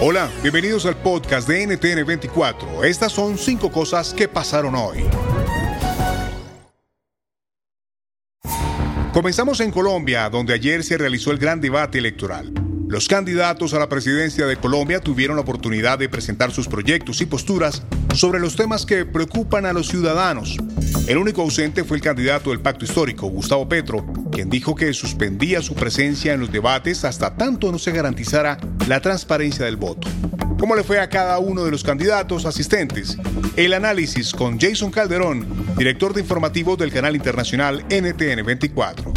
Hola, bienvenidos al podcast de NTN 24. Estas son cinco cosas que pasaron hoy. Comenzamos en Colombia, donde ayer se realizó el gran debate electoral. Los candidatos a la presidencia de Colombia tuvieron la oportunidad de presentar sus proyectos y posturas sobre los temas que preocupan a los ciudadanos. El único ausente fue el candidato del pacto histórico, Gustavo Petro, quien dijo que suspendía su presencia en los debates hasta tanto no se garantizara la transparencia del voto. ¿Cómo le fue a cada uno de los candidatos asistentes? El análisis con Jason Calderón, director de informativos del canal internacional NTN 24.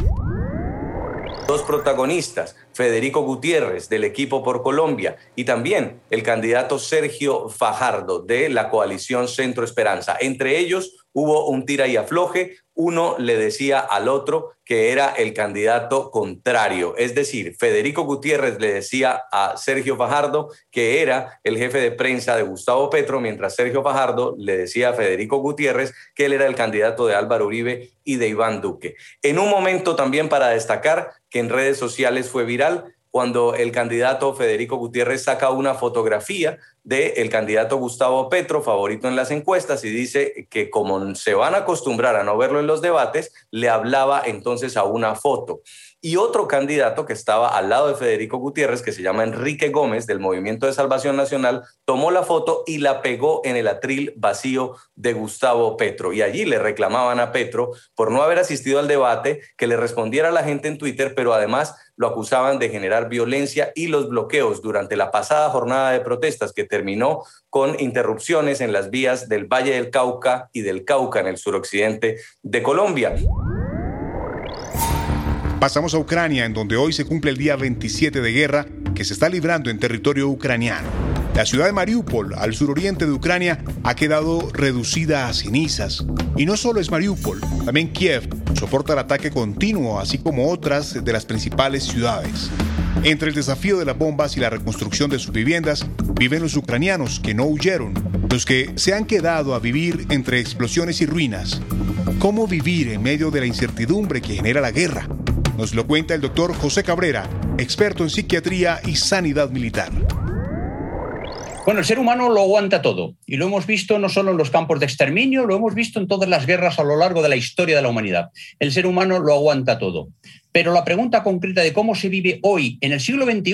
Dos protagonistas, Federico Gutiérrez del equipo por Colombia y también el candidato Sergio Fajardo de la coalición Centro Esperanza. Entre ellos hubo un tira y afloje, uno le decía al otro que era el candidato contrario. Es decir, Federico Gutiérrez le decía a Sergio Fajardo que era el jefe de prensa de Gustavo Petro, mientras Sergio Fajardo le decía a Federico Gutiérrez que él era el candidato de Álvaro Uribe y de Iván Duque. En un momento también para destacar que en redes sociales fue viral cuando el candidato Federico Gutiérrez saca una fotografía del candidato Gustavo Petro, favorito en las encuestas, y dice que como se van a acostumbrar a no verlo en los debates, le hablaba entonces a una foto. Y otro candidato que estaba al lado de Federico Gutiérrez, que se llama Enrique Gómez, del Movimiento de Salvación Nacional, tomó la foto y la pegó en el atril vacío de Gustavo Petro. Y allí le reclamaban a Petro por no haber asistido al debate, que le respondiera a la gente en Twitter, pero además lo acusaban de generar violencia y los bloqueos durante la pasada jornada de protestas que terminó con interrupciones en las vías del Valle del Cauca y del Cauca en el suroccidente de Colombia. Pasamos a Ucrania, en donde hoy se cumple el día 27 de guerra que se está librando en territorio ucraniano. La ciudad de Mariupol, al suroriente de Ucrania, ha quedado reducida a cenizas. Y no solo es Mariupol, también Kiev soporta el ataque continuo, así como otras de las principales ciudades. Entre el desafío de las bombas y la reconstrucción de sus viviendas, viven los ucranianos que no huyeron, los que se han quedado a vivir entre explosiones y ruinas. ¿Cómo vivir en medio de la incertidumbre que genera la guerra? Nos lo cuenta el doctor José Cabrera, experto en psiquiatría y sanidad militar. Bueno, el ser humano lo aguanta todo y lo hemos visto no solo en los campos de exterminio, lo hemos visto en todas las guerras a lo largo de la historia de la humanidad. El ser humano lo aguanta todo. Pero la pregunta concreta de cómo se vive hoy, en el siglo XXI,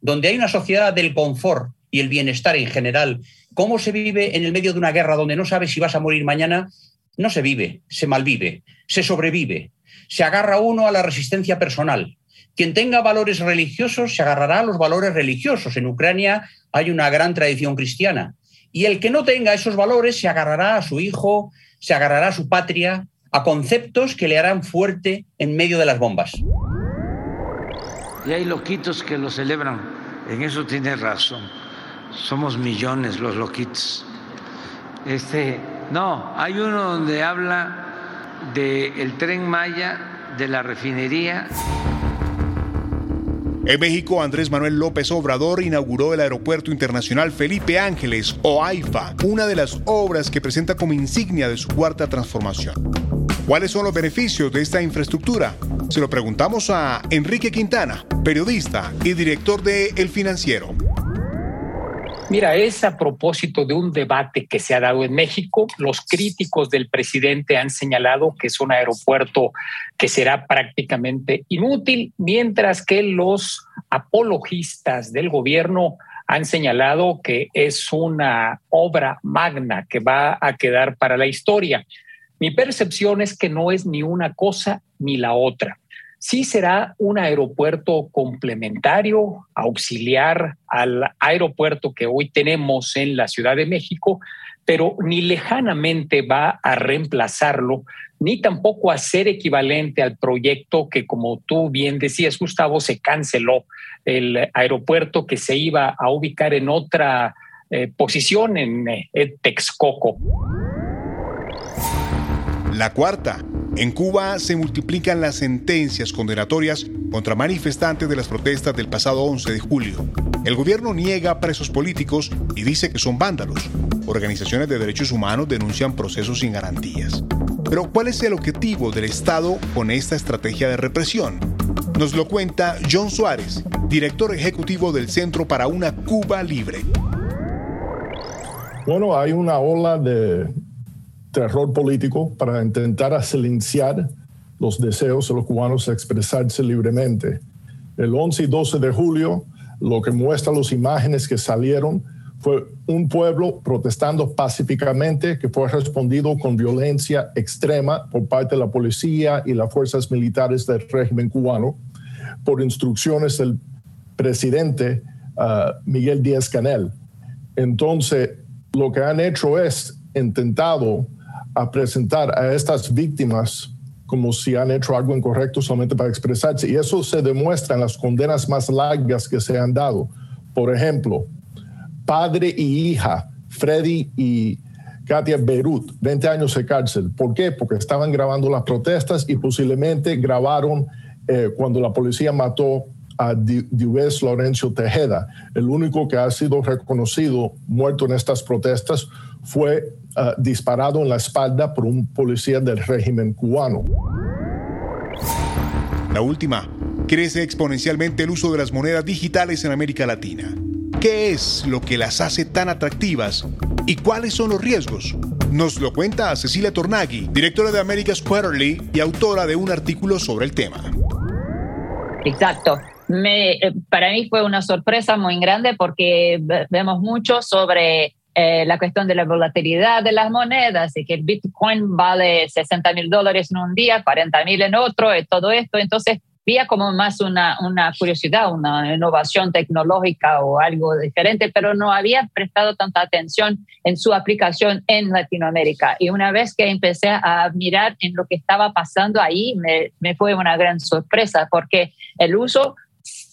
donde hay una sociedad del confort y el bienestar en general, cómo se vive en el medio de una guerra donde no sabes si vas a morir mañana, no se vive, se malvive, se sobrevive, se agarra uno a la resistencia personal, quien tenga valores religiosos se agarrará a los valores religiosos. En Ucrania hay una gran tradición cristiana. Y el que no tenga esos valores se agarrará a su hijo, se agarrará a su patria, a conceptos que le harán fuerte en medio de las bombas. Y hay loquitos que lo celebran. En eso tiene razón. Somos millones los loquitos. Este, no, hay uno donde habla del tren Maya, de la refinería. En México, Andrés Manuel López Obrador inauguró el Aeropuerto Internacional Felipe Ángeles, o AIFA, una de las obras que presenta como insignia de su cuarta transformación. ¿Cuáles son los beneficios de esta infraestructura? Se lo preguntamos a Enrique Quintana, periodista y director de El Financiero. Mira, es a propósito de un debate que se ha dado en México. Los críticos del presidente han señalado que es un aeropuerto que será prácticamente inútil, mientras que los apologistas del gobierno han señalado que es una obra magna que va a quedar para la historia. Mi percepción es que no es ni una cosa ni la otra. Sí será un aeropuerto complementario, auxiliar al aeropuerto que hoy tenemos en la Ciudad de México, pero ni lejanamente va a reemplazarlo, ni tampoco a ser equivalente al proyecto que, como tú bien decías, Gustavo, se canceló, el aeropuerto que se iba a ubicar en otra eh, posición en eh, Texcoco. La cuarta. En Cuba se multiplican las sentencias condenatorias contra manifestantes de las protestas del pasado 11 de julio. El gobierno niega presos políticos y dice que son vándalos. Organizaciones de derechos humanos denuncian procesos sin garantías. Pero ¿cuál es el objetivo del Estado con esta estrategia de represión? Nos lo cuenta John Suárez, director ejecutivo del Centro para una Cuba Libre. Bueno, hay una ola de terror político para intentar silenciar los deseos de los cubanos de expresarse libremente. El 11 y 12 de julio, lo que muestra las imágenes que salieron fue un pueblo protestando pacíficamente que fue respondido con violencia extrema por parte de la policía y las fuerzas militares del régimen cubano por instrucciones del presidente uh, Miguel Díaz Canel. Entonces, lo que han hecho es intentado a presentar a estas víctimas como si han hecho algo incorrecto solamente para expresarse. Y eso se demuestra en las condenas más largas que se han dado. Por ejemplo, padre y hija, Freddy y Katia Beirut, 20 años de cárcel. ¿Por qué? Porque estaban grabando las protestas y posiblemente grabaron eh, cuando la policía mató a Dubés Lorenzo Tejeda. El único que ha sido reconocido muerto en estas protestas fue uh, disparado en la espalda por un policía del régimen cubano. La última, crece exponencialmente el uso de las monedas digitales en América Latina. ¿Qué es lo que las hace tan atractivas y cuáles son los riesgos? Nos lo cuenta Cecilia Tornaghi, directora de America's Quarterly y autora de un artículo sobre el tema. Exacto. Me, eh, para mí fue una sorpresa muy grande porque vemos mucho sobre eh, la cuestión de la volatilidad de las monedas y que el Bitcoin vale 60 mil dólares en un día, 40 mil en otro, y todo esto. Entonces, vía como más una, una curiosidad, una innovación tecnológica o algo diferente, pero no había prestado tanta atención en su aplicación en Latinoamérica. Y una vez que empecé a mirar en lo que estaba pasando ahí, me, me fue una gran sorpresa porque el uso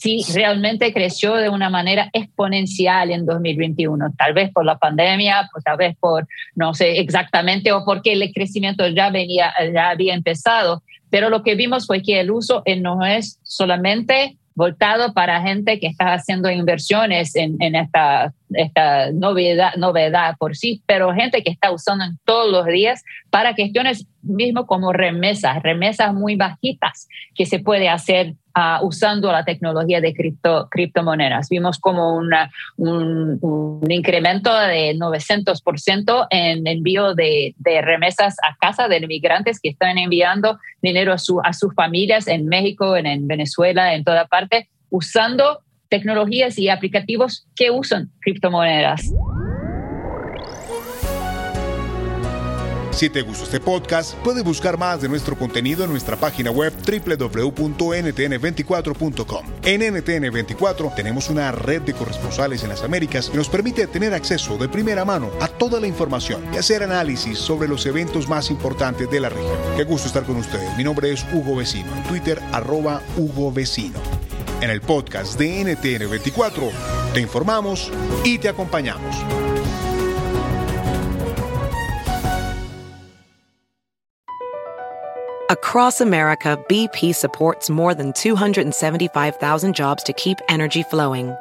sí realmente creció de una manera exponencial en 2021, tal vez por la pandemia, pues tal vez por, no sé exactamente, o porque el crecimiento ya, venía, ya había empezado, pero lo que vimos fue que el uso eh, no es solamente voltado para gente que está haciendo inversiones en, en esta, esta novedad, novedad por sí, pero gente que está usando en todos los días para cuestiones mismo como remesas, remesas muy bajitas que se puede hacer uh, usando la tecnología de cripto, criptomonedas. Vimos como un, un, incremento de 900% en envío de, de, remesas a casa de inmigrantes que están enviando dinero a, su, a sus familias en México, en, en Venezuela, en toda parte, usando tecnologías y aplicativos que usan criptomonedas. Si te gustó este podcast, puedes buscar más de nuestro contenido en nuestra página web www.ntn24.com. En NTN24 tenemos una red de corresponsales en las Américas que nos permite tener acceso de primera mano a toda la información y hacer análisis sobre los eventos más importantes de la región. Qué gusto estar con ustedes. Mi nombre es Hugo Vecino. En Twitter, arroba Hugo Vecino. En el podcast de NTN24 te informamos y te acompañamos. Across America, BP supports more than 275,000 jobs to keep energy flowing.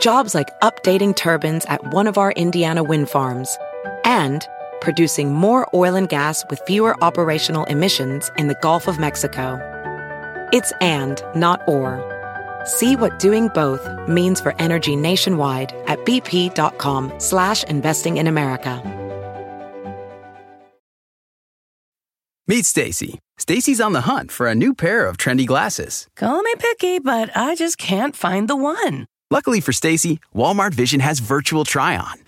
Jobs like updating turbines at one of our Indiana wind farms and producing more oil and gas with fewer operational emissions in the Gulf of Mexico. It's and, not or. See what doing both means for energy nationwide at bp.com slash investing in America. Meet Stacy. Stacy's on the hunt for a new pair of trendy glasses. Call me picky, but I just can't find the one. Luckily for Stacy, Walmart Vision has virtual try on.